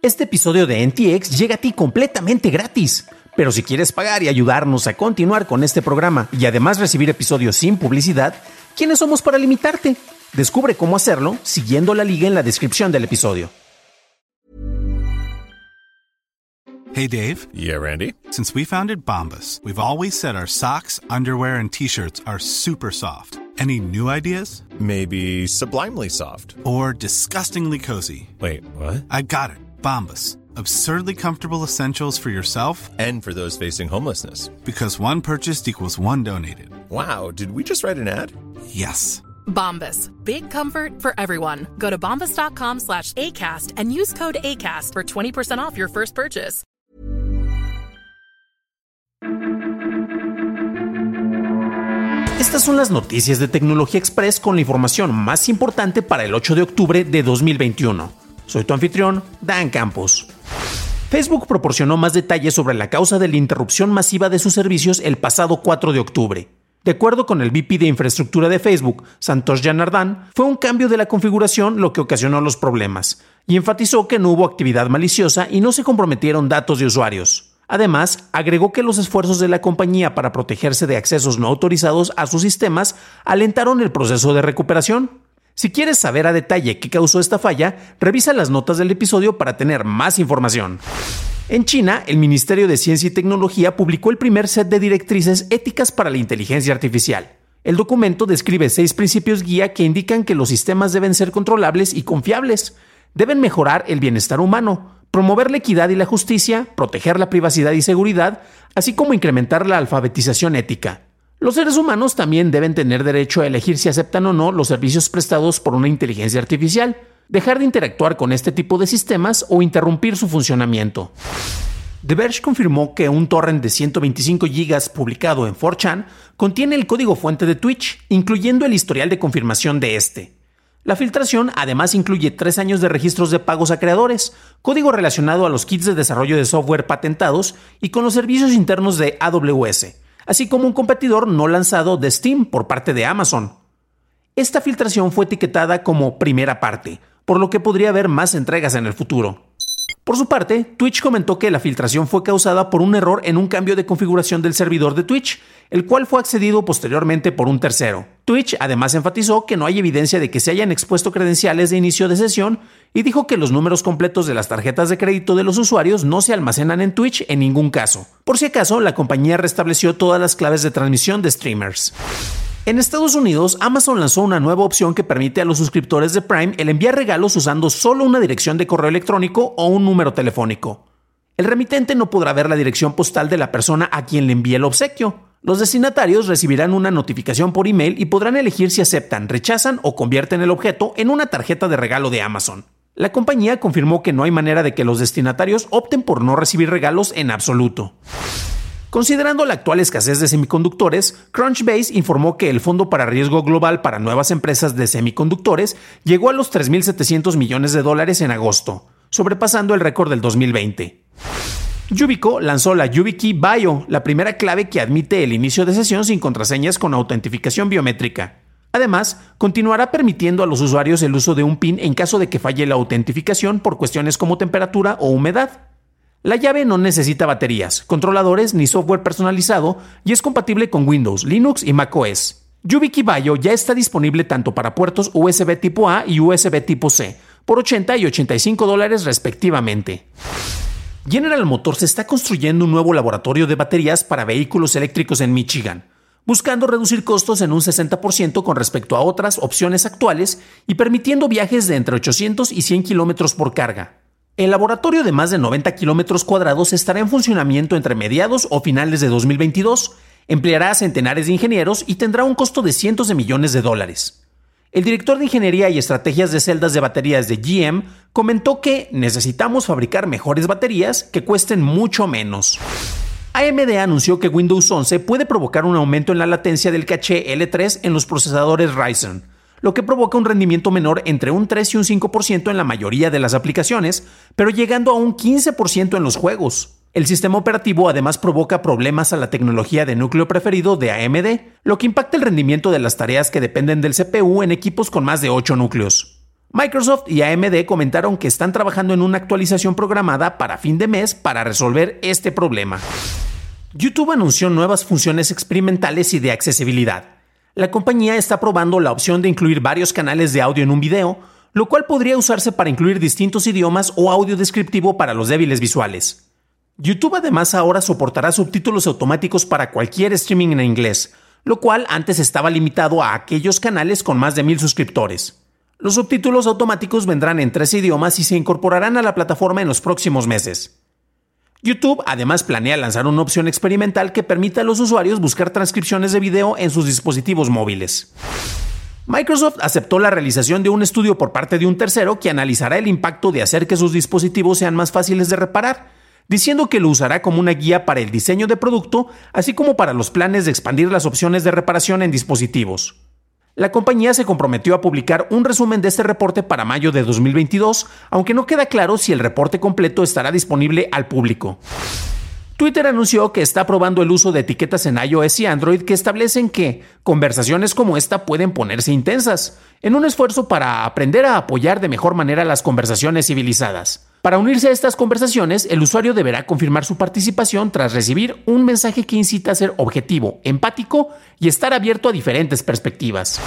Este episodio de NTX llega a ti completamente gratis. Pero si quieres pagar y ayudarnos a continuar con este programa y además recibir episodios sin publicidad, ¿quiénes somos para limitarte? Descubre cómo hacerlo siguiendo la liga en la descripción del episodio. Hey Dave. Yeah, Randy. Since we founded Bombus, we've always said our socks, underwear, and t-shirts are super soft. Any new ideas? Maybe sublimely soft. Or disgustingly cozy? Wait, what? I got it. Bombus. Absurdly comfortable essentials for yourself And for those facing homelessness. because one purchased equals one donated. Wow, did we just write an ad? Yes. Bombas. Big comfort for everyone. Go to bombas.com slash ACAST and use code ACAST for 20% off your first purchase. Estas son las noticias de Tecnología Express con la información más importante para el 8 de octubre de 2021. Soy tu anfitrión, Dan Campos. Facebook proporcionó más detalles sobre la causa de la interrupción masiva de sus servicios el pasado 4 de octubre. De acuerdo con el VP de infraestructura de Facebook, Santosh Janardan, fue un cambio de la configuración lo que ocasionó los problemas, y enfatizó que no hubo actividad maliciosa y no se comprometieron datos de usuarios. Además, agregó que los esfuerzos de la compañía para protegerse de accesos no autorizados a sus sistemas alentaron el proceso de recuperación. Si quieres saber a detalle qué causó esta falla, revisa las notas del episodio para tener más información. En China, el Ministerio de Ciencia y Tecnología publicó el primer set de directrices éticas para la inteligencia artificial. El documento describe seis principios guía que indican que los sistemas deben ser controlables y confiables, deben mejorar el bienestar humano, promover la equidad y la justicia, proteger la privacidad y seguridad, así como incrementar la alfabetización ética. Los seres humanos también deben tener derecho a elegir si aceptan o no los servicios prestados por una inteligencia artificial, dejar de interactuar con este tipo de sistemas o interrumpir su funcionamiento. The Verge confirmó que un torrent de 125 GB publicado en 4chan contiene el código fuente de Twitch, incluyendo el historial de confirmación de este. La filtración además incluye tres años de registros de pagos a creadores, código relacionado a los kits de desarrollo de software patentados y con los servicios internos de AWS, así como un competidor no lanzado de Steam por parte de Amazon. Esta filtración fue etiquetada como primera parte, por lo que podría haber más entregas en el futuro. Por su parte, Twitch comentó que la filtración fue causada por un error en un cambio de configuración del servidor de Twitch, el cual fue accedido posteriormente por un tercero. Twitch además enfatizó que no hay evidencia de que se hayan expuesto credenciales de inicio de sesión y dijo que los números completos de las tarjetas de crédito de los usuarios no se almacenan en Twitch en ningún caso. Por si acaso, la compañía restableció todas las claves de transmisión de streamers. En Estados Unidos, Amazon lanzó una nueva opción que permite a los suscriptores de Prime el enviar regalos usando solo una dirección de correo electrónico o un número telefónico. El remitente no podrá ver la dirección postal de la persona a quien le envíe el obsequio. Los destinatarios recibirán una notificación por email y podrán elegir si aceptan, rechazan o convierten el objeto en una tarjeta de regalo de Amazon. La compañía confirmó que no hay manera de que los destinatarios opten por no recibir regalos en absoluto. Considerando la actual escasez de semiconductores, Crunchbase informó que el Fondo para Riesgo Global para Nuevas Empresas de Semiconductores llegó a los 3.700 millones de dólares en agosto, sobrepasando el récord del 2020. Yubico lanzó la YubiKey Bio, la primera clave que admite el inicio de sesión sin contraseñas con autentificación biométrica. Además, continuará permitiendo a los usuarios el uso de un PIN en caso de que falle la autentificación por cuestiones como temperatura o humedad. La llave no necesita baterías, controladores ni software personalizado y es compatible con Windows, Linux y macOS. YubiKey Bio ya está disponible tanto para puertos USB tipo A y USB tipo C, por 80 y 85 dólares respectivamente. General Motors está construyendo un nuevo laboratorio de baterías para vehículos eléctricos en Michigan, buscando reducir costos en un 60% con respecto a otras opciones actuales y permitiendo viajes de entre 800 y 100 kilómetros por carga. El laboratorio de más de 90 kilómetros cuadrados estará en funcionamiento entre mediados o finales de 2022, empleará a centenares de ingenieros y tendrá un costo de cientos de millones de dólares. El director de Ingeniería y Estrategias de Celdas de Baterías de GM comentó que necesitamos fabricar mejores baterías que cuesten mucho menos. AMD anunció que Windows 11 puede provocar un aumento en la latencia del caché L3 en los procesadores Ryzen, lo que provoca un rendimiento menor entre un 3 y un 5% en la mayoría de las aplicaciones, pero llegando a un 15% en los juegos. El sistema operativo además provoca problemas a la tecnología de núcleo preferido de AMD, lo que impacta el rendimiento de las tareas que dependen del CPU en equipos con más de 8 núcleos. Microsoft y AMD comentaron que están trabajando en una actualización programada para fin de mes para resolver este problema. YouTube anunció nuevas funciones experimentales y de accesibilidad. La compañía está probando la opción de incluir varios canales de audio en un video, lo cual podría usarse para incluir distintos idiomas o audio descriptivo para los débiles visuales. YouTube además ahora soportará subtítulos automáticos para cualquier streaming en inglés, lo cual antes estaba limitado a aquellos canales con más de mil suscriptores. Los subtítulos automáticos vendrán en tres idiomas y se incorporarán a la plataforma en los próximos meses. YouTube además planea lanzar una opción experimental que permita a los usuarios buscar transcripciones de video en sus dispositivos móviles. Microsoft aceptó la realización de un estudio por parte de un tercero que analizará el impacto de hacer que sus dispositivos sean más fáciles de reparar, diciendo que lo usará como una guía para el diseño de producto, así como para los planes de expandir las opciones de reparación en dispositivos. La compañía se comprometió a publicar un resumen de este reporte para mayo de 2022, aunque no queda claro si el reporte completo estará disponible al público. Twitter anunció que está probando el uso de etiquetas en iOS y Android que establecen que conversaciones como esta pueden ponerse intensas, en un esfuerzo para aprender a apoyar de mejor manera las conversaciones civilizadas. Para unirse a estas conversaciones, el usuario deberá confirmar su participación tras recibir un mensaje que incita a ser objetivo, empático y estar abierto a diferentes perspectivas.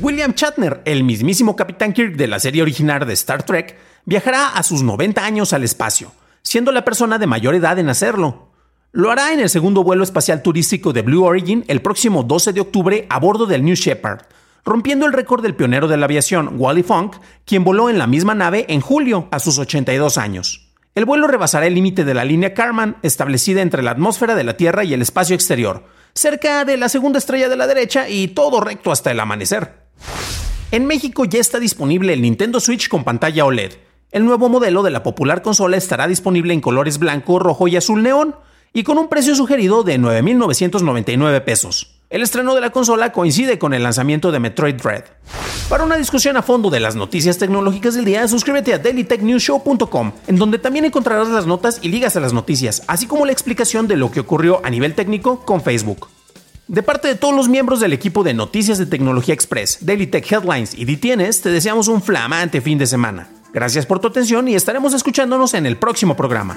William Shatner, el mismísimo Capitán Kirk de la serie original de Star Trek, viajará a sus 90 años al espacio, siendo la persona de mayor edad en hacerlo. Lo hará en el segundo vuelo espacial turístico de Blue Origin el próximo 12 de octubre a bordo del New Shepard, rompiendo el récord del pionero de la aviación, Wally Funk, quien voló en la misma nave en julio a sus 82 años. El vuelo rebasará el límite de la línea Karman, establecida entre la atmósfera de la Tierra y el espacio exterior, cerca de la segunda estrella de la derecha y todo recto hasta el amanecer. En México ya está disponible el Nintendo Switch con pantalla OLED. El nuevo modelo de la popular consola estará disponible en colores blanco, rojo y azul neón, y con un precio sugerido de 9.999 pesos. El estreno de la consola coincide con el lanzamiento de Metroid Dread. Para una discusión a fondo de las noticias tecnológicas del día, suscríbete a dailytechnewshow.com, en donde también encontrarás las notas y ligas a las noticias, así como la explicación de lo que ocurrió a nivel técnico con Facebook. De parte de todos los miembros del equipo de Noticias de Tecnología Express, Daily Tech Headlines y DTNs, te deseamos un flamante fin de semana. Gracias por tu atención y estaremos escuchándonos en el próximo programa.